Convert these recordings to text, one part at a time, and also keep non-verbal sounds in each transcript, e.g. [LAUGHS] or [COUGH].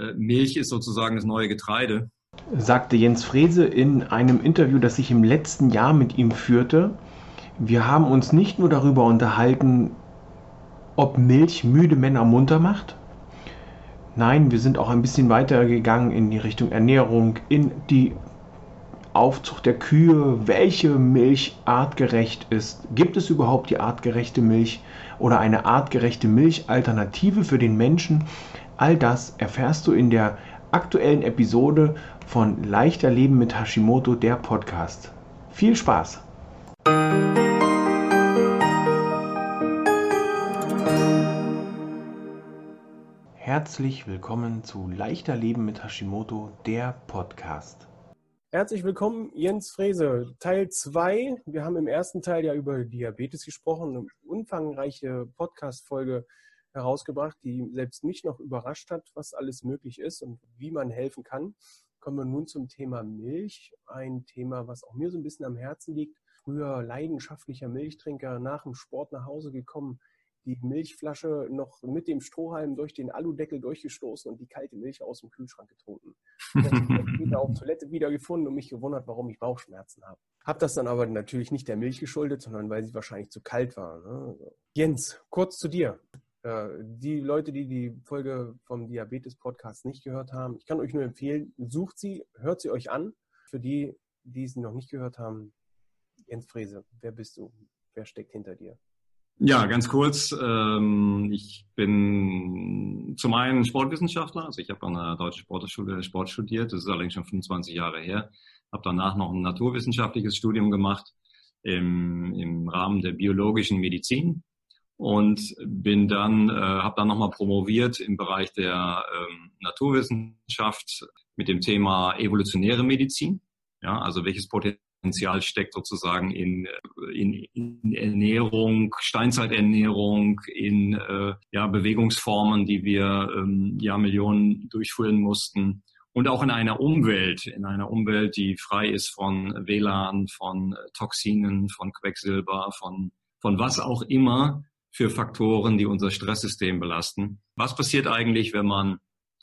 äh, Milch ist sozusagen das neue Getreide. Sagte Jens Frese in einem Interview, das ich im letzten Jahr mit ihm führte. Wir haben uns nicht nur darüber unterhalten, ob Milch müde Männer munter macht. Nein, wir sind auch ein bisschen weiter gegangen in die Richtung Ernährung, in die Aufzucht der Kühe, welche Milch artgerecht ist. Gibt es überhaupt die artgerechte Milch oder eine artgerechte Milchalternative für den Menschen? All das erfährst du in der aktuellen Episode von Leichter Leben mit Hashimoto, der Podcast. Viel Spaß! Herzlich willkommen zu Leichter Leben mit Hashimoto, der Podcast. Herzlich willkommen, Jens Frese. Teil 2. Wir haben im ersten Teil ja über Diabetes gesprochen, eine umfangreiche Podcast-Folge herausgebracht, die selbst mich noch überrascht hat, was alles möglich ist und wie man helfen kann. Kommen wir nun zum Thema Milch. Ein Thema, was auch mir so ein bisschen am Herzen liegt. Früher leidenschaftlicher Milchtrinker, nach dem Sport nach Hause gekommen, die Milchflasche noch mit dem Strohhalm durch den Aludeckel durchgestoßen und die kalte Milch aus dem Kühlschrank getrunken. wieder auf Toilette wiedergefunden und mich gewundert, warum ich Bauchschmerzen habe. Hab das dann aber natürlich nicht der Milch geschuldet, sondern weil sie wahrscheinlich zu kalt war. Ne? Jens, kurz zu dir. Äh, die Leute, die die Folge vom Diabetes-Podcast nicht gehört haben, ich kann euch nur empfehlen, sucht sie, hört sie euch an. Für die, die sie noch nicht gehört haben, Jens Frese, wer bist du? Wer steckt hinter dir? Ja, ganz kurz. Ähm, ich bin zum einen Sportwissenschaftler, also ich habe an der Deutschen Sportschule Sport studiert, das ist allerdings schon 25 Jahre her. Habe danach noch ein naturwissenschaftliches Studium gemacht im, im Rahmen der biologischen Medizin und bin dann, äh, habe dann nochmal promoviert im Bereich der ähm, Naturwissenschaft mit dem Thema evolutionäre Medizin. Ja, also welches Potenzial steckt sozusagen in, in, in Ernährung, Steinzeiternährung, in äh, ja, Bewegungsformen, die wir ähm, ja Millionen durchführen mussten. Und auch in einer Umwelt, in einer Umwelt, die frei ist von WLAN, von Toxinen, von Quecksilber, von, von was auch immer für Faktoren, die unser Stresssystem belasten. Was passiert eigentlich, wenn man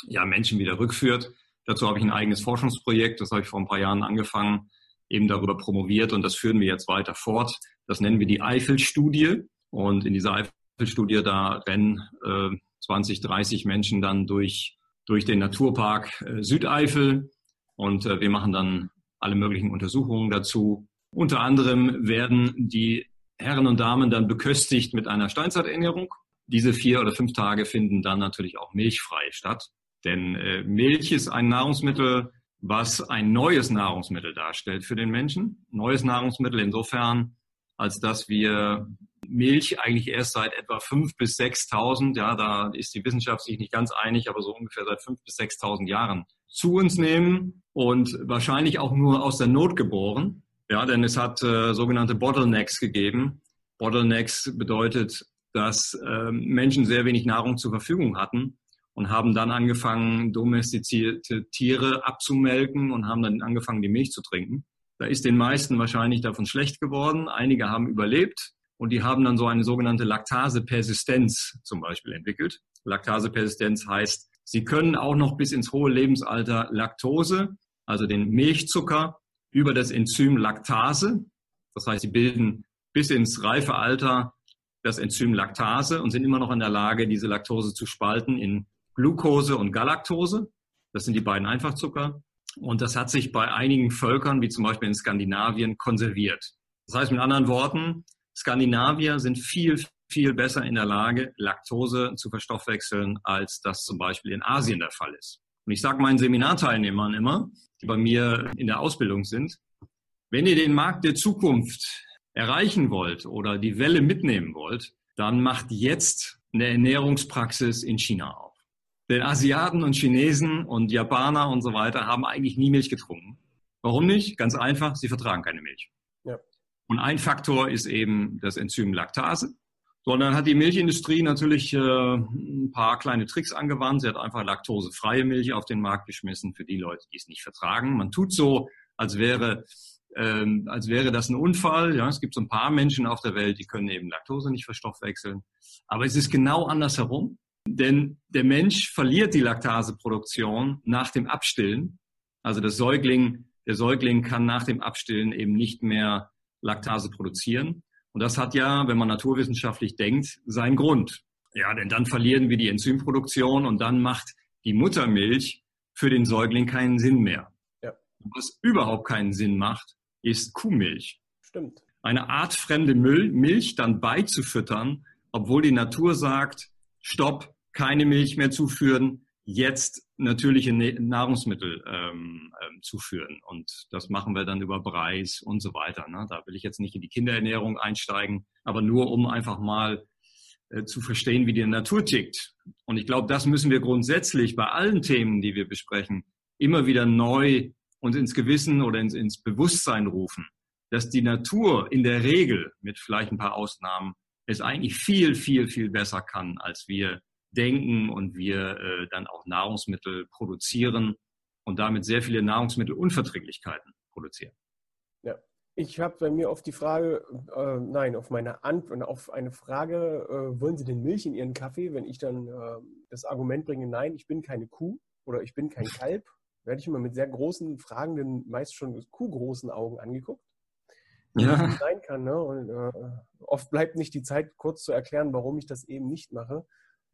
ja, Menschen wieder rückführt? Dazu habe ich ein eigenes Forschungsprojekt, das habe ich vor ein paar Jahren angefangen, eben darüber promoviert und das führen wir jetzt weiter fort. Das nennen wir die Eifel-Studie. Und in dieser Eifel-Studie, da rennen äh, 20, 30 Menschen dann durch, durch den Naturpark äh, Südeifel und äh, wir machen dann alle möglichen Untersuchungen dazu. Unter anderem werden die Herren und Damen dann beköstigt mit einer Steinzeiternährung. Diese vier oder fünf Tage finden dann natürlich auch milchfrei statt. Denn äh, Milch ist ein Nahrungsmittel, was ein neues Nahrungsmittel darstellt für den Menschen. Neues Nahrungsmittel insofern, als dass wir Milch eigentlich erst seit etwa 5.000 bis 6.000, ja, da ist die Wissenschaft sich nicht ganz einig, aber so ungefähr seit 5.000 bis 6.000 Jahren zu uns nehmen und wahrscheinlich auch nur aus der Not geboren. Ja, denn es hat äh, sogenannte Bottlenecks gegeben. Bottlenecks bedeutet, dass äh, Menschen sehr wenig Nahrung zur Verfügung hatten und haben dann angefangen, domestizierte Tiere abzumelken und haben dann angefangen, die Milch zu trinken. Da ist den meisten wahrscheinlich davon schlecht geworden. Einige haben überlebt und die haben dann so eine sogenannte Laktasepersistenz zum Beispiel entwickelt. Laktasepersistenz heißt, sie können auch noch bis ins hohe Lebensalter Laktose, also den Milchzucker, über das Enzym Laktase, das heißt, sie bilden bis ins reife Alter das Enzym Laktase und sind immer noch in der Lage, diese Laktose zu spalten in Glucose und Galaktose. Das sind die beiden Einfachzucker. Und das hat sich bei einigen Völkern, wie zum Beispiel in Skandinavien, konserviert. Das heißt mit anderen Worten, Skandinavier sind viel, viel besser in der Lage, Laktose zu verstoffwechseln, als das zum Beispiel in Asien der Fall ist. Und ich sage meinen Seminarteilnehmern immer, die bei mir in der Ausbildung sind, wenn ihr den Markt der Zukunft erreichen wollt oder die Welle mitnehmen wollt, dann macht jetzt eine Ernährungspraxis in China auf. Denn Asiaten und Chinesen und Japaner und so weiter haben eigentlich nie Milch getrunken. Warum nicht? Ganz einfach, sie vertragen keine Milch. Ja. Und ein Faktor ist eben das Enzym Laktase. So, und dann hat die Milchindustrie natürlich äh, ein paar kleine Tricks angewandt. Sie hat einfach laktosefreie Milch auf den Markt geschmissen für die Leute, die es nicht vertragen. Man tut so, als wäre, ähm, als wäre das ein Unfall. Ja, es gibt so ein paar Menschen auf der Welt, die können eben Laktose nicht verstoffwechseln. Aber es ist genau andersherum. Denn der Mensch verliert die Laktaseproduktion nach dem Abstillen. Also das Säugling, der Säugling kann nach dem Abstillen eben nicht mehr Laktase produzieren. Und das hat ja, wenn man naturwissenschaftlich denkt, seinen Grund. Ja, denn dann verlieren wir die Enzymproduktion und dann macht die Muttermilch für den Säugling keinen Sinn mehr. Ja. Was überhaupt keinen Sinn macht, ist Kuhmilch. Stimmt. Eine artfremde Milch dann beizufüttern, obwohl die Natur sagt, stopp, keine Milch mehr zuführen, jetzt natürliche Nahrungsmittel ähm, ähm, zuführen. Und das machen wir dann über Preis und so weiter. Ne? Da will ich jetzt nicht in die Kinderernährung einsteigen, aber nur um einfach mal äh, zu verstehen, wie die Natur tickt. Und ich glaube, das müssen wir grundsätzlich bei allen Themen, die wir besprechen, immer wieder neu uns ins Gewissen oder ins, ins Bewusstsein rufen, dass die Natur in der Regel, mit vielleicht ein paar Ausnahmen, es eigentlich viel, viel, viel besser kann, als wir denken und wir äh, dann auch Nahrungsmittel produzieren und damit sehr viele Nahrungsmittelunverträglichkeiten produzieren. Ich habe bei mir auf die Frage, äh, nein, auf meine Antwort, auf eine Frage, äh, wollen Sie denn Milch in Ihren Kaffee? Wenn ich dann äh, das Argument bringe, nein, ich bin keine Kuh oder ich bin kein Kalb, [LAUGHS] werde ich immer mit sehr großen, fragenden, meist schon kuhgroßen Augen angeguckt. Ja. Sein kann, ne? Und äh, oft bleibt nicht die Zeit, kurz zu erklären, warum ich das eben nicht mache.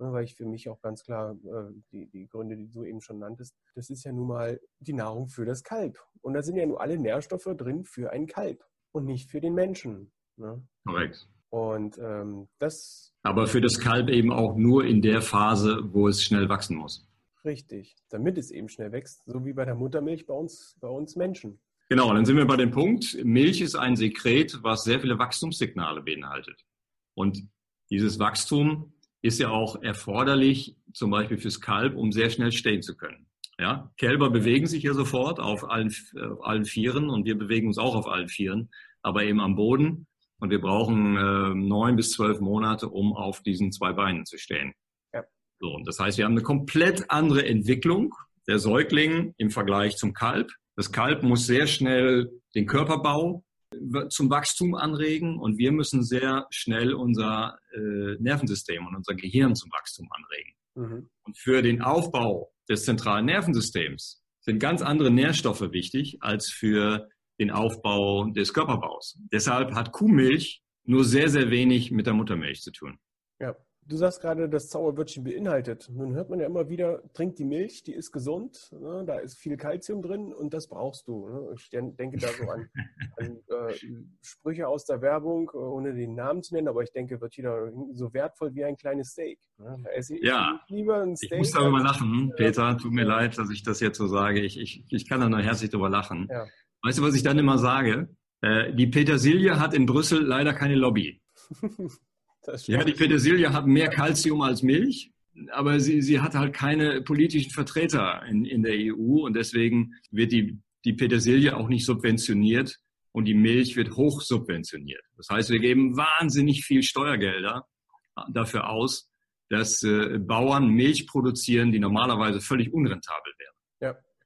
Ne, weil ich für mich auch ganz klar äh, die, die Gründe, die du eben schon nanntest, das ist ja nun mal die Nahrung für das Kalb. Und da sind ja nur alle Nährstoffe drin für ein Kalb und nicht für den Menschen. Ne? Korrekt. Und ähm, das. Aber für das Kalb eben auch nur in der Phase, wo es schnell wachsen muss. Richtig, damit es eben schnell wächst, so wie bei der Muttermilch bei uns, bei uns Menschen. Genau, dann sind wir bei dem Punkt, Milch ist ein Sekret, was sehr viele Wachstumssignale beinhaltet. Und dieses Wachstum ist ja auch erforderlich, zum Beispiel fürs Kalb, um sehr schnell stehen zu können. Ja, Kälber bewegen sich ja sofort auf allen, auf allen Vieren und wir bewegen uns auch auf allen Vieren, aber eben am Boden. Und wir brauchen äh, neun bis zwölf Monate, um auf diesen zwei Beinen zu stehen. Ja. So, und das heißt, wir haben eine komplett andere Entwicklung der Säugling im Vergleich zum Kalb. Das Kalb muss sehr schnell den Körperbau zum Wachstum anregen und wir müssen sehr schnell unser äh, Nervensystem und unser Gehirn zum Wachstum anregen. Mhm. Und für den Aufbau des zentralen Nervensystems sind ganz andere Nährstoffe wichtig als für den Aufbau des Körperbaus. Deshalb hat Kuhmilch nur sehr, sehr wenig mit der Muttermilch zu tun. Ja. Du sagst gerade, das Zauberwörtchen beinhaltet. Nun hört man ja immer wieder, trink die Milch, die ist gesund, ne? da ist viel Kalzium drin und das brauchst du. Ne? Ich denke da so an, [LAUGHS] an äh, Sprüche aus der Werbung, äh, ohne den Namen zu nennen, aber ich denke, wird jeder so wertvoll wie ein kleines Steak. Ne? Ich ja, lieber ein Steak, ich muss darüber lachen, äh, Peter, tut mir leid, dass ich das jetzt so sage. Ich, ich, ich kann da nur herzlich drüber lachen. Ja. Weißt du, was ich dann immer sage? Äh, die Petersilie hat in Brüssel leider keine Lobby. [LAUGHS] Ja, die Petersilie hat mehr Kalzium als Milch, aber sie, sie hat halt keine politischen Vertreter in, in der EU und deswegen wird die, die Petersilie auch nicht subventioniert und die Milch wird hoch subventioniert. Das heißt, wir geben wahnsinnig viel Steuergelder dafür aus, dass äh, Bauern Milch produzieren, die normalerweise völlig unrentabel wären.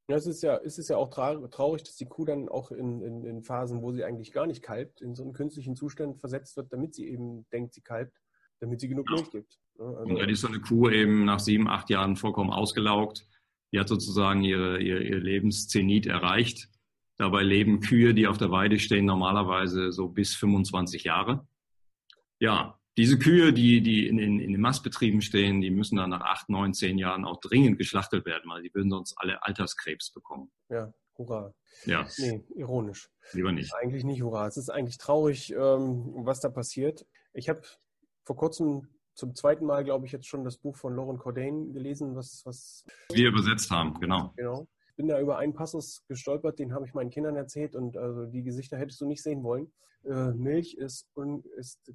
Ja. Es ist ja, es ist ja auch traurig, dass die Kuh dann auch in, in, in, Phasen, wo sie eigentlich gar nicht kalbt, in so einen künstlichen Zustand versetzt wird, damit sie eben denkt, sie kalbt, damit sie genug Milch gibt. Also und dann ist so eine Kuh eben nach sieben, acht Jahren vollkommen ausgelaugt. Die hat sozusagen ihre, ihr, ihr Lebenszenit erreicht. Dabei leben Kühe, die auf der Weide stehen, normalerweise so bis 25 Jahre. Ja, diese Kühe, die, die in, in, in den Mastbetrieben stehen, die müssen dann nach acht, neun, zehn Jahren auch dringend geschlachtet werden, weil die würden sonst alle Alterskrebs bekommen. Ja, hurra. Ja. Nee, ironisch. Lieber nicht. Eigentlich nicht hurra. Es ist eigentlich traurig, ähm, was da passiert. Ich habe vor kurzem zum zweiten Mal, glaube ich, jetzt schon das Buch von Lauren Cordain gelesen, was, was wir übersetzt haben, genau. Genau. Ich bin da über einen Passus gestolpert, den habe ich meinen Kindern erzählt und also die Gesichter hättest du nicht sehen wollen. Äh, Milch ist, ist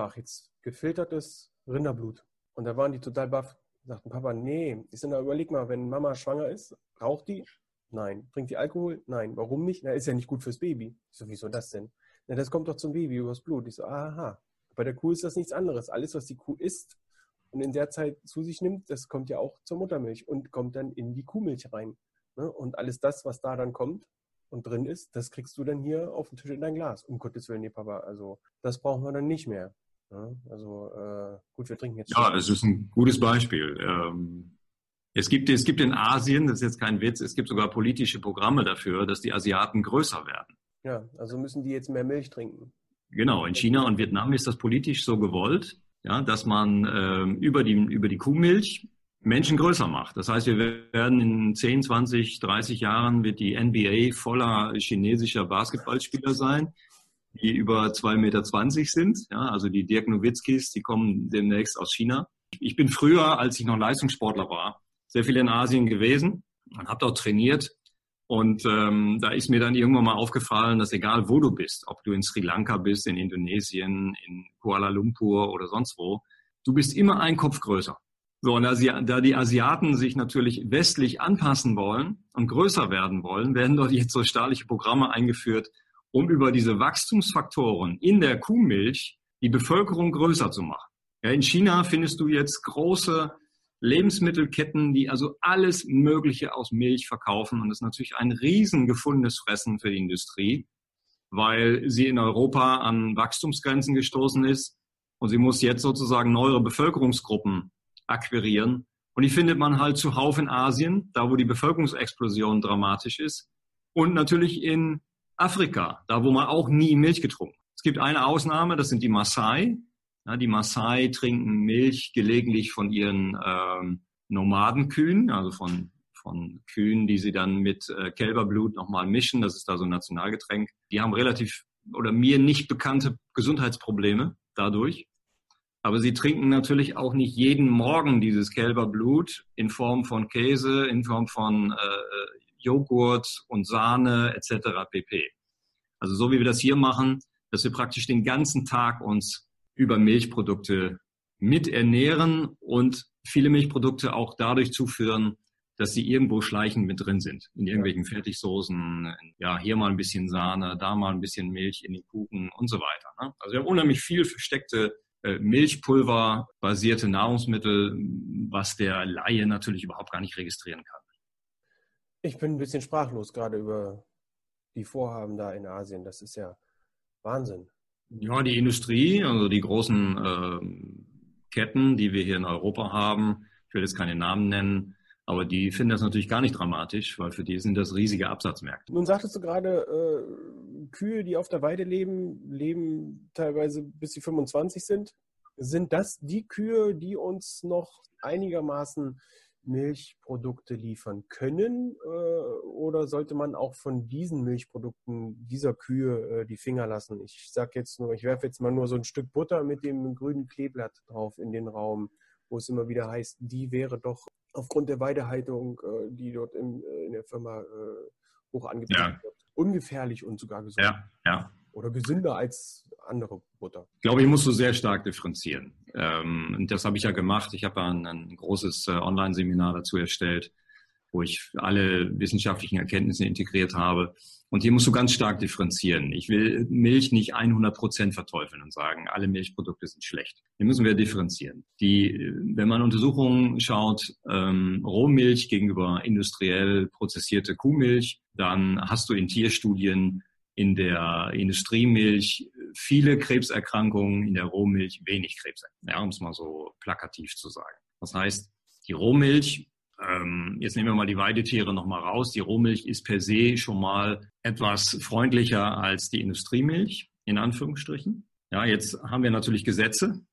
ach, jetzt gefiltertes Rinderblut. Und da waren die total baff. Sagten, Papa, nee. Ich sage, überleg mal, wenn Mama schwanger ist, raucht die? Nein. Trinkt die Alkohol? Nein. Warum nicht? Na, ist ja nicht gut fürs Baby. Ich so, wieso das denn? Na, das kommt doch zum Baby übers Blut. Ich so, aha. Bei der Kuh ist das nichts anderes. Alles, was die Kuh isst und in der Zeit zu sich nimmt, das kommt ja auch zur Muttermilch und kommt dann in die Kuhmilch rein. Ne? Und alles das, was da dann kommt, und drin ist, das kriegst du dann hier auf den Tisch in dein Glas. Um Gottes Willen, nee, Papa, also das brauchen wir dann nicht mehr. Also äh, gut, wir trinken jetzt. Ja, es ist ein gutes Beispiel. Ähm, es gibt, es gibt in Asien, das ist jetzt kein Witz, es gibt sogar politische Programme dafür, dass die Asiaten größer werden. Ja, also müssen die jetzt mehr Milch trinken. Genau, in China und Vietnam ist das politisch so gewollt, ja, dass man ähm, über, die, über die Kuhmilch Menschen größer macht. Das heißt, wir werden in 10, 20, 30 Jahren wird die NBA voller chinesischer Basketballspieler sein, die über 2,20 Meter sind. Ja, also die Dirk Nowitzkis, die kommen demnächst aus China. Ich bin früher, als ich noch Leistungssportler war, sehr viel in Asien gewesen und habe dort trainiert. Und ähm, da ist mir dann irgendwann mal aufgefallen, dass egal wo du bist, ob du in Sri Lanka bist, in Indonesien, in Kuala Lumpur oder sonst wo, du bist immer ein Kopf größer. So, und da, die Asiaten sich natürlich westlich anpassen wollen und größer werden wollen, werden dort jetzt so staatliche Programme eingeführt, um über diese Wachstumsfaktoren in der Kuhmilch die Bevölkerung größer zu machen. Ja, in China findest du jetzt große Lebensmittelketten, die also alles Mögliche aus Milch verkaufen. Und das ist natürlich ein riesen gefundenes Fressen für die Industrie, weil sie in Europa an Wachstumsgrenzen gestoßen ist. Und sie muss jetzt sozusagen neuere Bevölkerungsgruppen akquirieren. Und die findet man halt zuhauf in Asien, da wo die Bevölkerungsexplosion dramatisch ist. Und natürlich in Afrika, da wo man auch nie Milch getrunken. Es gibt eine Ausnahme, das sind die Maasai. Ja, die Maasai trinken Milch gelegentlich von ihren ähm, Nomadenkühen, also von, von Kühen, die sie dann mit äh, Kälberblut nochmal mischen. Das ist da so ein Nationalgetränk. Die haben relativ oder mir nicht bekannte Gesundheitsprobleme dadurch. Aber sie trinken natürlich auch nicht jeden Morgen dieses Kälberblut in Form von Käse, in Form von äh, Joghurt und Sahne etc. pp. Also so wie wir das hier machen, dass wir praktisch den ganzen Tag uns über Milchprodukte miternähren und viele Milchprodukte auch dadurch zuführen, dass sie irgendwo schleichend mit drin sind. In irgendwelchen Fertigsoßen, ja, hier mal ein bisschen Sahne, da mal ein bisschen Milch in den Kuchen und so weiter. Ne? Also wir haben unheimlich viel versteckte äh, Milchpulver-basierte Nahrungsmittel, was der Laie natürlich überhaupt gar nicht registrieren kann. Ich bin ein bisschen sprachlos gerade über die Vorhaben da in Asien. Das ist ja Wahnsinn. Ja, die Industrie, also die großen äh, Ketten, die wir hier in Europa haben, ich will jetzt keine Namen nennen, aber die finden das natürlich gar nicht dramatisch, weil für die sind das riesige Absatzmärkte. Nun sagtest du gerade, äh, Kühe, die auf der Weide leben, leben teilweise bis sie 25 sind. Sind das die Kühe, die uns noch einigermaßen Milchprodukte liefern können? Äh, oder sollte man auch von diesen Milchprodukten dieser Kühe äh, die Finger lassen? Ich sage jetzt nur, ich werfe jetzt mal nur so ein Stück Butter mit dem grünen Kleeblatt drauf in den Raum, wo es immer wieder heißt, die wäre doch aufgrund der Weidehaltung, äh, die dort in, äh, in der Firma äh, hoch angebracht ja. wird, ungefährlich und sogar gesund. Ja, ja. Oder gesünder als andere Butter. Ich glaube, ich muss so sehr stark differenzieren. Ähm, und das habe ich ja gemacht. Ich habe ein, ein großes Online-Seminar dazu erstellt, wo ich alle wissenschaftlichen Erkenntnisse integriert habe. Und hier musst du ganz stark differenzieren. Ich will Milch nicht 100 Prozent verteufeln und sagen, alle Milchprodukte sind schlecht. Hier müssen wir differenzieren. Die, wenn man Untersuchungen schaut, ähm, Rohmilch gegenüber industriell prozessierte Kuhmilch, dann hast du in Tierstudien in der Industriemilch viele Krebserkrankungen, in der Rohmilch wenig Krebserkrankungen, ja, um es mal so plakativ zu sagen. Das heißt, die Rohmilch ähm, jetzt nehmen wir mal die Weidetiere nochmal raus. Die Rohmilch ist per se schon mal etwas freundlicher als die Industriemilch, in Anführungsstrichen. Ja, jetzt haben wir natürlich Gesetze.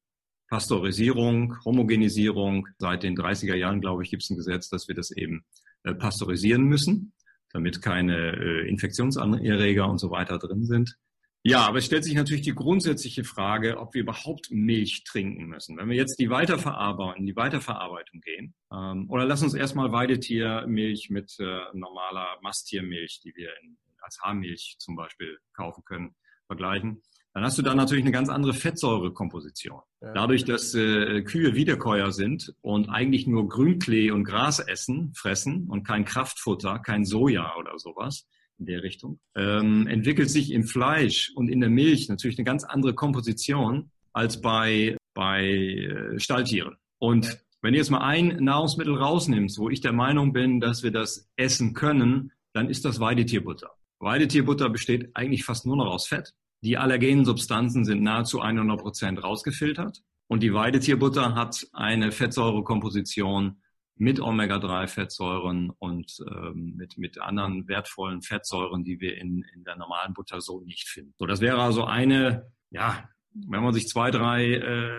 Pasteurisierung, Homogenisierung. Seit den 30er Jahren, glaube ich, gibt es ein Gesetz, dass wir das eben äh, pasteurisieren müssen, damit keine äh, Infektionserreger und so weiter drin sind. Ja, aber es stellt sich natürlich die grundsätzliche Frage, ob wir überhaupt Milch trinken müssen. Wenn wir jetzt die Weiterverarbeitung, die Weiterverarbeitung gehen, ähm, oder lass uns erstmal Weidetiermilch mit äh, normaler Masttiermilch, die wir in, als Haarmilch zum Beispiel kaufen können, vergleichen. Dann hast du da natürlich eine ganz andere Fettsäurekomposition. Dadurch, dass äh, Kühe Wiederkäuer sind und eigentlich nur Grünklee und Gras essen, fressen und kein Kraftfutter, kein Soja oder sowas, in der Richtung, ähm, entwickelt sich im Fleisch und in der Milch natürlich eine ganz andere Komposition als bei, bei äh, Stalltieren. Und wenn du jetzt mal ein Nahrungsmittel rausnimmst, wo ich der Meinung bin, dass wir das essen können, dann ist das Weidetierbutter. Weidetierbutter besteht eigentlich fast nur noch aus Fett. Die allergenen Substanzen sind nahezu 100 Prozent rausgefiltert. Und die Weidetierbutter hat eine Fettsäurekomposition mit Omega-3-Fettsäuren und ähm, mit, mit anderen wertvollen Fettsäuren, die wir in, in der normalen Butter so nicht finden. So, das wäre also eine, ja, wenn man sich zwei, drei äh,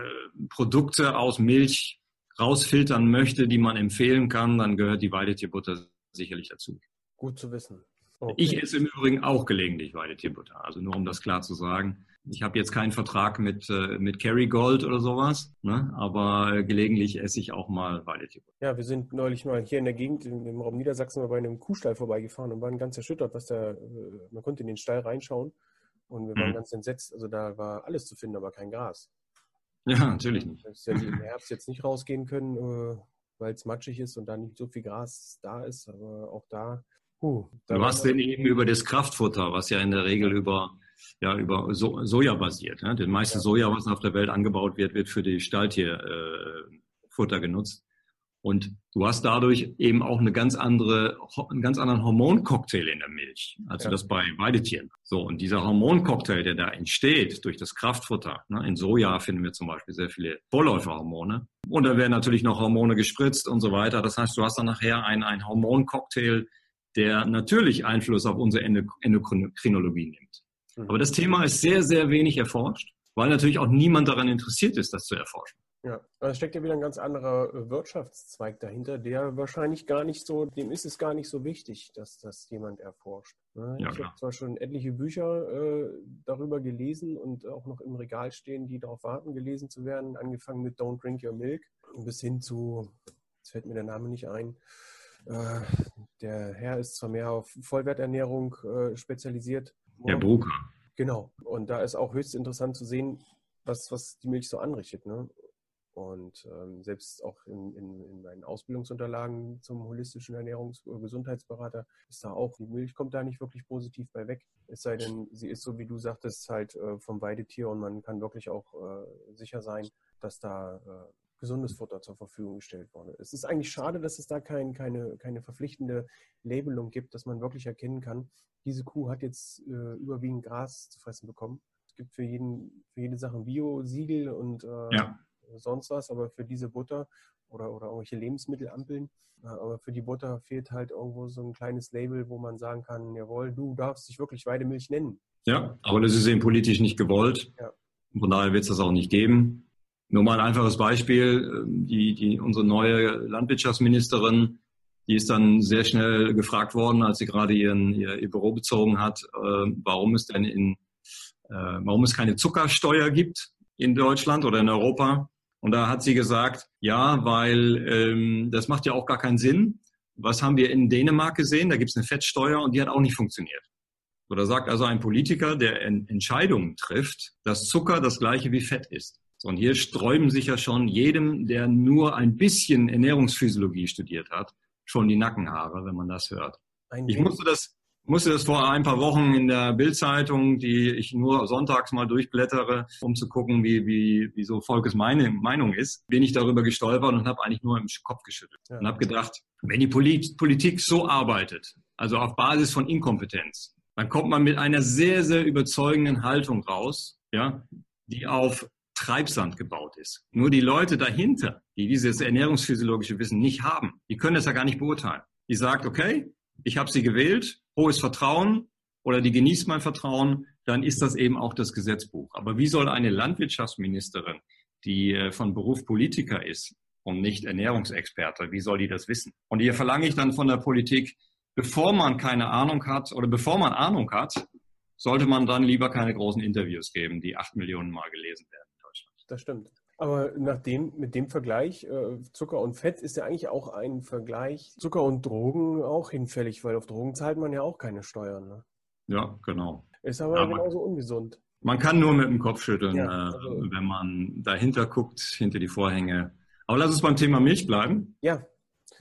Produkte aus Milch rausfiltern möchte, die man empfehlen kann, dann gehört die Weidetierbutter sicherlich dazu. Gut zu wissen. Okay. Ich esse im Übrigen auch gelegentlich Weidetierbutter. Also nur um das klar zu sagen. Ich habe jetzt keinen Vertrag mit, äh, mit Kerrygold oder sowas, ne? aber gelegentlich esse ich auch mal Weidetierbutter. Ja, wir sind neulich mal hier in der Gegend im Raum Niedersachsen mal bei einem Kuhstall vorbeigefahren und waren ganz erschüttert, was da, äh, man konnte in den Stall reinschauen und wir waren mhm. ganz entsetzt. Also da war alles zu finden, aber kein Gras. Ja, natürlich nicht. Dass ja im Herbst jetzt nicht rausgehen können, äh, weil es matschig ist und da nicht so viel Gras da ist, aber auch da Uh, du hast denn eben über das Kraftfutter, was ja in der Regel über, ja, über so Soja basiert. Ne? Das meiste ja. Soja, was auf der Welt angebaut wird, wird für die Stalltierfutter äh, genutzt. Und du hast dadurch eben auch eine ganz andere, einen ganz anderen Hormoncocktail in der Milch, als ja. du das bei Weidetieren. So, und dieser Hormoncocktail, der da entsteht durch das Kraftfutter, ne, in Soja finden wir zum Beispiel sehr viele Vorläuferhormone. Und da werden natürlich noch Hormone gespritzt und so weiter. Das heißt, du hast dann nachher einen, einen Hormoncocktail, der natürlich Einfluss auf unsere Endokrinologie nimmt. Mhm. Aber das Thema ist sehr, sehr wenig erforscht, weil natürlich auch niemand daran interessiert ist, das zu erforschen. Ja, da steckt ja wieder ein ganz anderer äh, Wirtschaftszweig dahinter, der wahrscheinlich gar nicht so, dem ist es gar nicht so wichtig, dass das jemand erforscht. Ne? Ja, ich habe zwar schon etliche Bücher äh, darüber gelesen und auch noch im Regal stehen, die darauf warten, gelesen zu werden, angefangen mit Don't Drink Your Milk bis hin zu, jetzt fällt mir der Name nicht ein, äh, der Herr ist zwar mehr auf Vollwerternährung äh, spezialisiert. Der Brucker. Genau. Und da ist auch höchst interessant zu sehen, was, was die Milch so anrichtet. Ne? Und ähm, selbst auch in, in, in, meinen Ausbildungsunterlagen zum holistischen Ernährungs- oder Gesundheitsberater ist da auch, die Milch kommt da nicht wirklich positiv bei weg. Es sei denn, sie ist so, wie du sagtest, halt äh, vom Weidetier und man kann wirklich auch äh, sicher sein, dass da äh, gesundes Futter zur Verfügung gestellt worden. Es ist eigentlich schade, dass es da kein, keine, keine verpflichtende Labelung gibt, dass man wirklich erkennen kann, diese Kuh hat jetzt äh, überwiegend Gras zu fressen bekommen. Es gibt für, jeden, für jede Sache ein Bio-Siegel und äh, ja. sonst was, aber für diese Butter oder, oder irgendwelche Lebensmittelampeln, äh, aber für die Butter fehlt halt irgendwo so ein kleines Label, wo man sagen kann, jawohl, du darfst dich wirklich Weidemilch nennen. Ja, aber das ist eben politisch nicht gewollt. Ja. Von daher wird es das auch nicht geben. Nur mal ein einfaches Beispiel. Die, die, unsere neue Landwirtschaftsministerin, die ist dann sehr schnell gefragt worden, als sie gerade ihren, ihr, ihr Büro bezogen hat, äh, warum es denn in, äh, warum es keine Zuckersteuer gibt in Deutschland oder in Europa. Und da hat sie gesagt, ja, weil ähm, das macht ja auch gar keinen Sinn. Was haben wir in Dänemark gesehen? Da gibt es eine Fettsteuer und die hat auch nicht funktioniert. Da sagt also ein Politiker, der Entscheidungen trifft, dass Zucker das gleiche wie Fett ist. So, und hier sträuben sich ja schon jedem, der nur ein bisschen Ernährungsphysiologie studiert hat, schon die Nackenhaare, wenn man das hört. ich musste das, musste das vor ein paar Wochen in der Bildzeitung, die ich nur sonntags mal durchblättere, um zu gucken, wie, wie, wie so Volkes meine Meinung ist, bin ich darüber gestolpert und habe eigentlich nur im Kopf geschüttelt ja. und habe gedacht, wenn die Politik so arbeitet, also auf Basis von Inkompetenz, dann kommt man mit einer sehr, sehr überzeugenden Haltung raus, ja, die auf Treibsand gebaut ist. Nur die Leute dahinter, die dieses ernährungsphysiologische Wissen nicht haben, die können das ja gar nicht beurteilen. Die sagt, okay, ich habe sie gewählt, hohes Vertrauen oder die genießt mein Vertrauen, dann ist das eben auch das Gesetzbuch. Aber wie soll eine Landwirtschaftsministerin, die äh, von Beruf Politiker ist und nicht Ernährungsexperte, wie soll die das wissen? Und hier verlange ich dann von der Politik, bevor man keine Ahnung hat oder bevor man Ahnung hat, sollte man dann lieber keine großen Interviews geben, die acht Millionen Mal gelesen werden das stimmt. Aber nach dem, mit dem Vergleich äh, Zucker und Fett ist ja eigentlich auch ein Vergleich Zucker und Drogen auch hinfällig, weil auf Drogen zahlt man ja auch keine Steuern. Ne? Ja, genau. Ist aber ja, genauso ungesund. Man kann nur mit dem Kopf schütteln, ja, äh, also, wenn man dahinter guckt, hinter die Vorhänge. Aber lass uns beim Thema Milch bleiben. Ja,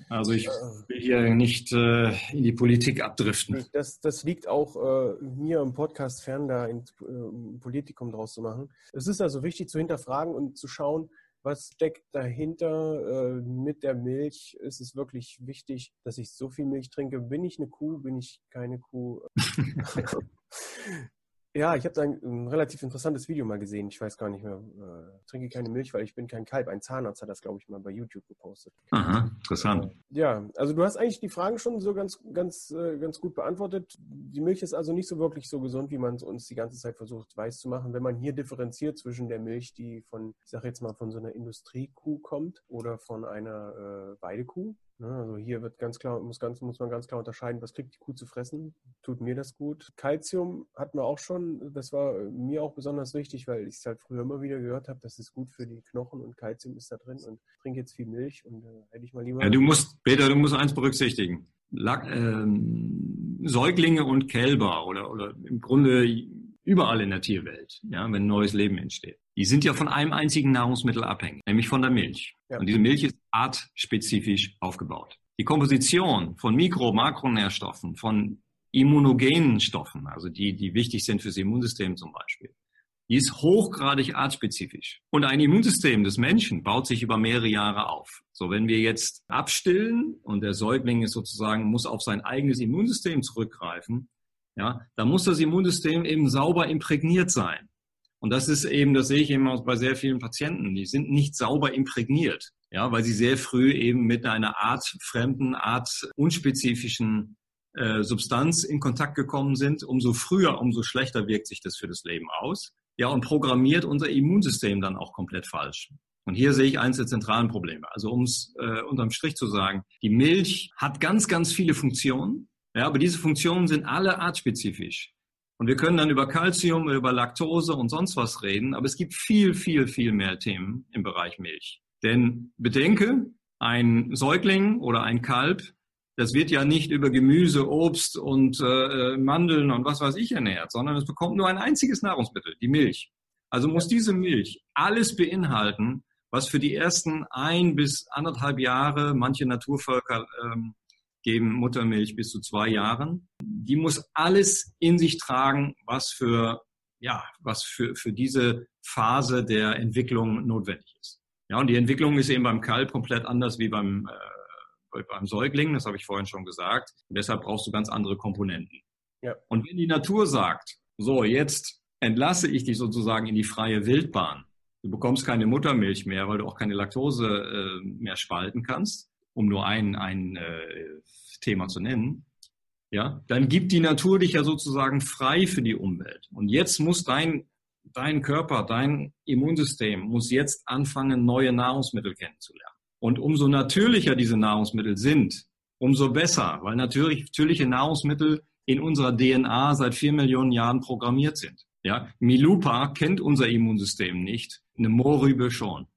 also ich will hier nicht äh, in die Politik abdriften. Das, das liegt auch äh, mir im Podcast fern, da ein äh, Politikum draus zu machen. Es ist also wichtig zu hinterfragen und zu schauen, was steckt dahinter äh, mit der Milch? Ist es wirklich wichtig, dass ich so viel Milch trinke? Bin ich eine Kuh? Bin ich keine Kuh? [LAUGHS] [LAUGHS] Ja, ich habe da ein, ein, relativ interessantes Video mal gesehen. Ich weiß gar nicht mehr. Äh, trinke keine Milch, weil ich bin kein Kalb. Ein Zahnarzt hat das, glaube ich, mal bei YouTube gepostet. Aha, interessant. Äh, ja, also du hast eigentlich die Fragen schon so ganz, ganz, äh, ganz gut beantwortet. Die Milch ist also nicht so wirklich so gesund, wie man es uns die ganze Zeit versucht weiß zu machen. Wenn man hier differenziert zwischen der Milch, die von, ich sage jetzt mal, von so einer Industriekuh kommt oder von einer äh, Weidekuh, also hier wird ganz klar, muss, ganz, muss man ganz klar unterscheiden, was kriegt die Kuh zu fressen? Tut mir das gut? Calcium hatten wir auch schon, das war mir auch besonders wichtig, weil ich es halt früher immer wieder gehört habe, das ist gut für die Knochen und Calcium ist da drin und trinke jetzt viel Milch und äh, hätte ich mal lieber. Ja, du musst, Peter, du musst eins berücksichtigen. Lack, ähm, Säuglinge und Kälber oder, oder im Grunde überall in der Tierwelt, ja, wenn neues Leben entsteht. Die sind ja von einem einzigen Nahrungsmittel abhängig, nämlich von der Milch. Ja. Und diese Milch ist artspezifisch aufgebaut. Die Komposition von Mikro-, Makronährstoffen, von immunogenen Stoffen, also die, die wichtig sind fürs Immunsystem zum Beispiel, die ist hochgradig artspezifisch. Und ein Immunsystem des Menschen baut sich über mehrere Jahre auf. So, wenn wir jetzt abstillen und der Säugling ist sozusagen, muss auf sein eigenes Immunsystem zurückgreifen, ja, da muss das Immunsystem eben sauber imprägniert sein. Und das ist eben, das sehe ich eben auch bei sehr vielen Patienten, die sind nicht sauber imprägniert, ja, weil sie sehr früh eben mit einer Art fremden, Art unspezifischen äh, Substanz in Kontakt gekommen sind. Umso früher, umso schlechter wirkt sich das für das Leben aus. Ja, und programmiert unser Immunsystem dann auch komplett falsch. Und hier sehe ich eines der zentralen Probleme. Also um es äh, unterm Strich zu sagen, die Milch hat ganz, ganz viele Funktionen. Ja, aber diese Funktionen sind alle artspezifisch. Und wir können dann über Calcium, über Laktose und sonst was reden, aber es gibt viel, viel, viel mehr Themen im Bereich Milch. Denn bedenke, ein Säugling oder ein Kalb, das wird ja nicht über Gemüse, Obst und äh, Mandeln und was weiß ich ernährt, sondern es bekommt nur ein einziges Nahrungsmittel, die Milch. Also muss diese Milch alles beinhalten, was für die ersten ein bis anderthalb Jahre manche Naturvölker ähm, geben Muttermilch bis zu zwei Jahren. Die muss alles in sich tragen, was für, ja, was für, für diese Phase der Entwicklung notwendig ist. Ja, und die Entwicklung ist eben beim Kalb komplett anders wie beim, äh, beim Säugling. Das habe ich vorhin schon gesagt. Und deshalb brauchst du ganz andere Komponenten. Ja. Und wenn die Natur sagt, so, jetzt entlasse ich dich sozusagen in die freie Wildbahn. Du bekommst keine Muttermilch mehr, weil du auch keine Laktose äh, mehr spalten kannst um nur ein, ein äh, Thema zu nennen, ja, dann gibt die Natur dich ja sozusagen frei für die Umwelt. Und jetzt muss dein, dein Körper, dein Immunsystem muss jetzt anfangen, neue Nahrungsmittel kennenzulernen. Und umso natürlicher diese Nahrungsmittel sind, umso besser, weil natürlich, natürliche Nahrungsmittel in unserer DNA seit vier Millionen Jahren programmiert sind. Ja, Milupa kennt unser Immunsystem nicht, eine Mohrrübe schon.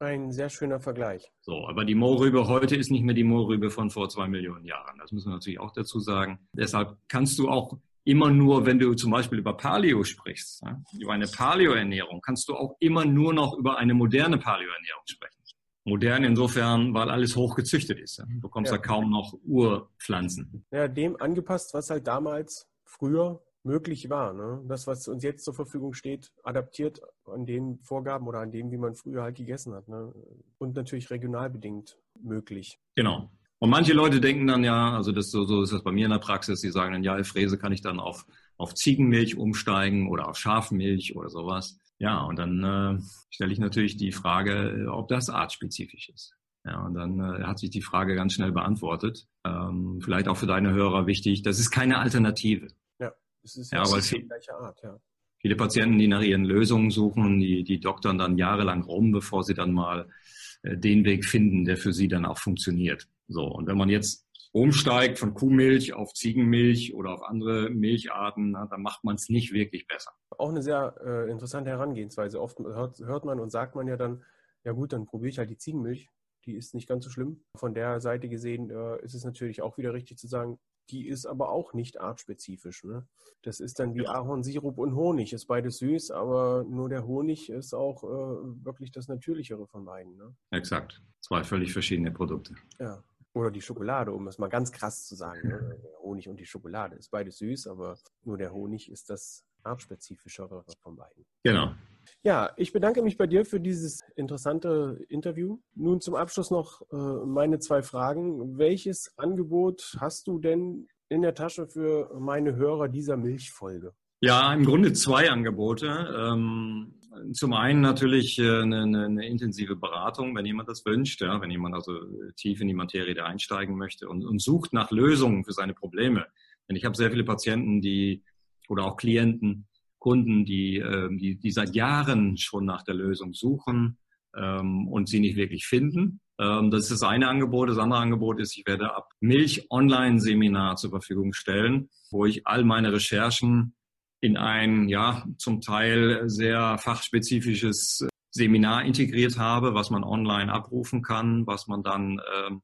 Ein sehr schöner Vergleich. So, aber die Mohrrübe heute ist nicht mehr die Mohrrübe von vor zwei Millionen Jahren. Das müssen wir natürlich auch dazu sagen. Deshalb kannst du auch immer nur, wenn du zum Beispiel über Paleo sprichst, über eine Paleo-Ernährung, kannst du auch immer nur noch über eine moderne Paleo-Ernährung sprechen. Modern insofern, weil alles hochgezüchtet ist. Du bekommst ja. ja kaum noch Urpflanzen. Ja, dem angepasst, was halt damals früher möglich war. Ne? Das, was uns jetzt zur Verfügung steht, adaptiert an den Vorgaben oder an dem, wie man früher halt gegessen hat. Ne? Und natürlich regional bedingt möglich. Genau. Und manche Leute denken dann ja, also das so, ist das bei mir in der Praxis, die sagen dann, ja, Fräse kann ich dann auf, auf Ziegenmilch umsteigen oder auf Schafmilch oder sowas. Ja, und dann äh, stelle ich natürlich die Frage, ob das artspezifisch ist. Ja, und dann äh, hat sich die Frage ganz schnell beantwortet. Ähm, vielleicht auch für deine Hörer wichtig, das ist keine Alternative. Es ist ja, aber viel, gleiche Art, ja. Viele Patienten, die nach ihren Lösungen suchen, die, die doktern dann jahrelang rum, bevor sie dann mal äh, den Weg finden, der für sie dann auch funktioniert. So, und wenn man jetzt umsteigt von Kuhmilch auf Ziegenmilch oder auf andere Milcharten, na, dann macht man es nicht wirklich besser. Auch eine sehr äh, interessante Herangehensweise. Oft hört, hört man und sagt man ja dann, ja gut, dann probiere ich halt die Ziegenmilch. Die ist nicht ganz so schlimm. Von der Seite gesehen äh, ist es natürlich auch wieder richtig zu sagen, die ist aber auch nicht artspezifisch. Ne? Das ist dann wie Ahornsirup und Honig. Ist beides süß, aber nur der Honig ist auch äh, wirklich das Natürlichere von beiden. Ne? Exakt. Zwei völlig verschiedene Produkte. Ja. Oder die Schokolade, um es mal ganz krass zu sagen. Ne? Der Honig und die Schokolade ist beides süß, aber nur der Honig ist das artspezifischere von beiden. Genau. Ja, ich bedanke mich bei dir für dieses interessante Interview. Nun zum Abschluss noch äh, meine zwei Fragen. Welches Angebot hast du denn in der Tasche für meine Hörer dieser Milchfolge? Ja, im Grunde zwei Angebote. Ähm, zum einen natürlich äh, eine, eine, intensive Beratung, wenn jemand das wünscht, ja, wenn jemand also tief in die Materie da einsteigen möchte und, und sucht nach Lösungen für seine Probleme. Denn ich habe sehr viele Patienten, die oder auch Klienten, Kunden, die, ähm, die, die seit Jahren schon nach der Lösung suchen ähm, und sie nicht wirklich finden. Ähm, das ist das eine Angebot. Das andere Angebot ist, ich werde ab Milch Online-Seminar zur Verfügung stellen, wo ich all meine Recherchen in ein, ja, zum Teil sehr fachspezifisches Seminar integriert habe, was man online abrufen kann, was man dann, ähm,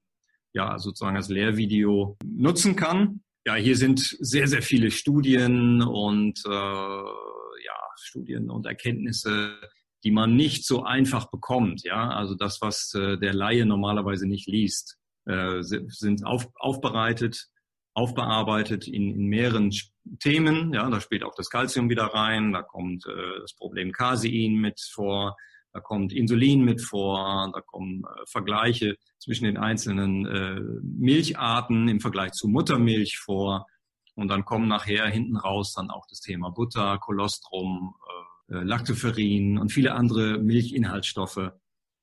ja, sozusagen als Lehrvideo nutzen kann. Ja, hier sind sehr, sehr viele Studien und äh, ja, Studien und Erkenntnisse, die man nicht so einfach bekommt. Ja, also das, was äh, der Laie normalerweise nicht liest, äh, sind auf, aufbereitet, aufbearbeitet in, in mehreren Themen. Ja, da spielt auch das Calcium wieder rein, da kommt äh, das Problem Casein mit vor, da kommt Insulin mit vor, da kommen äh, Vergleiche zwischen den einzelnen äh, Milcharten im Vergleich zu Muttermilch vor. Und dann kommen nachher hinten raus dann auch das Thema Butter, Kolostrum, äh, Lactoferrin und viele andere Milchinhaltsstoffe,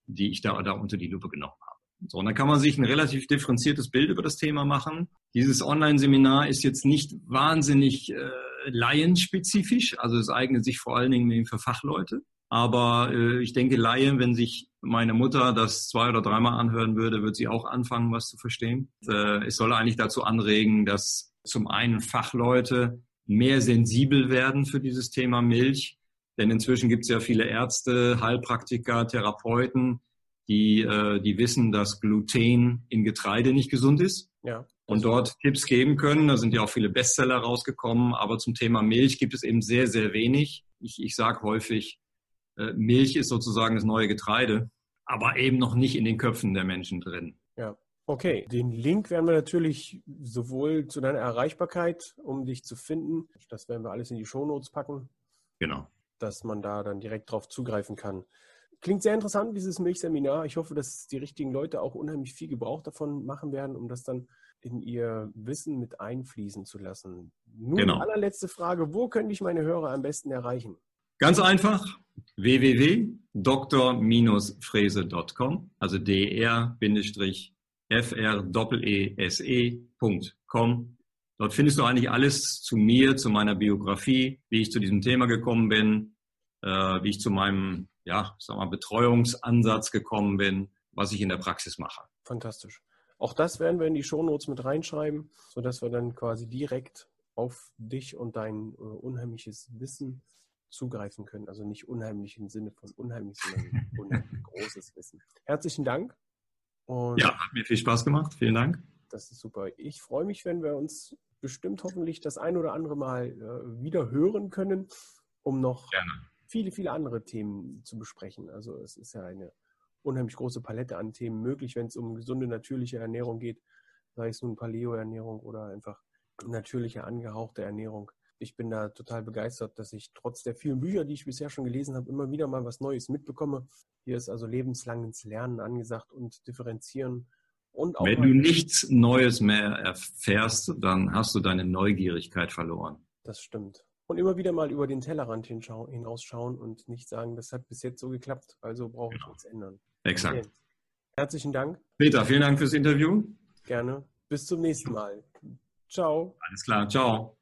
die ich da, da unter die Lupe genommen habe. So, und dann kann man sich ein relativ differenziertes Bild über das Thema machen. Dieses Online-Seminar ist jetzt nicht wahnsinnig äh, laienspezifisch, also es eignet sich vor allen Dingen für Fachleute. Aber äh, ich denke, Laien, wenn sich meine Mutter das zwei oder dreimal anhören würde, wird sie auch anfangen, was zu verstehen. Äh, es soll eigentlich dazu anregen, dass zum einen Fachleute mehr sensibel werden für dieses Thema Milch. Denn inzwischen gibt es ja viele Ärzte, Heilpraktiker, Therapeuten, die, äh, die wissen, dass Gluten in Getreide nicht gesund ist. Ja. Und dort Tipps geben können. Da sind ja auch viele Bestseller rausgekommen. Aber zum Thema Milch gibt es eben sehr, sehr wenig. Ich, ich sage häufig, Milch ist sozusagen das neue Getreide, aber eben noch nicht in den Köpfen der Menschen drin. Ja. Okay, den Link werden wir natürlich sowohl zu deiner Erreichbarkeit, um dich zu finden, das werden wir alles in die Shownotes packen. Genau. Dass man da dann direkt drauf zugreifen kann. Klingt sehr interessant, dieses Milchseminar. Ich hoffe, dass die richtigen Leute auch unheimlich viel Gebrauch davon machen werden, um das dann in ihr Wissen mit einfließen zu lassen. Nun, genau. allerletzte Frage: Wo könnte ich meine Hörer am besten erreichen? Ganz einfach www.dr-frese.com, also dr-fr-ese.com. Dort findest du eigentlich alles zu mir, zu meiner Biografie, wie ich zu diesem Thema gekommen bin, äh, wie ich zu meinem ja, sag mal, Betreuungsansatz gekommen bin, was ich in der Praxis mache. Fantastisch. Auch das werden wir in die Shownotes mit reinschreiben, sodass wir dann quasi direkt auf dich und dein äh, unheimliches Wissen zugreifen können. Also nicht unheimlich im Sinne von unheimlich, sondern unheimlich [LAUGHS] großes Wissen. Herzlichen Dank. Und ja, hat mir viel Spaß gemacht. Vielen Dank. Das ist super. Ich freue mich, wenn wir uns bestimmt hoffentlich das ein oder andere Mal äh, wieder hören können, um noch Gerne. viele, viele andere Themen zu besprechen. Also es ist ja eine unheimlich große Palette an Themen möglich, wenn es um gesunde, natürliche Ernährung geht, sei es nun Paleo-Ernährung oder einfach natürliche, angehauchte Ernährung ich bin da total begeistert, dass ich trotz der vielen Bücher, die ich bisher schon gelesen habe, immer wieder mal was Neues mitbekomme. Hier ist also lebenslanges Lernen angesagt und differenzieren. Und auch Wenn du nichts Neues mehr erfährst, dann hast du deine Neugierigkeit verloren. Das stimmt. Und immer wieder mal über den Tellerrand hinausschauen und nicht sagen, das hat bis jetzt so geklappt, also brauche genau. ich nichts ändern. Exakt. Okay. Herzlichen Dank. Peter, vielen Dank fürs Interview. Gerne. Bis zum nächsten Mal. Ciao. Alles klar. Ciao.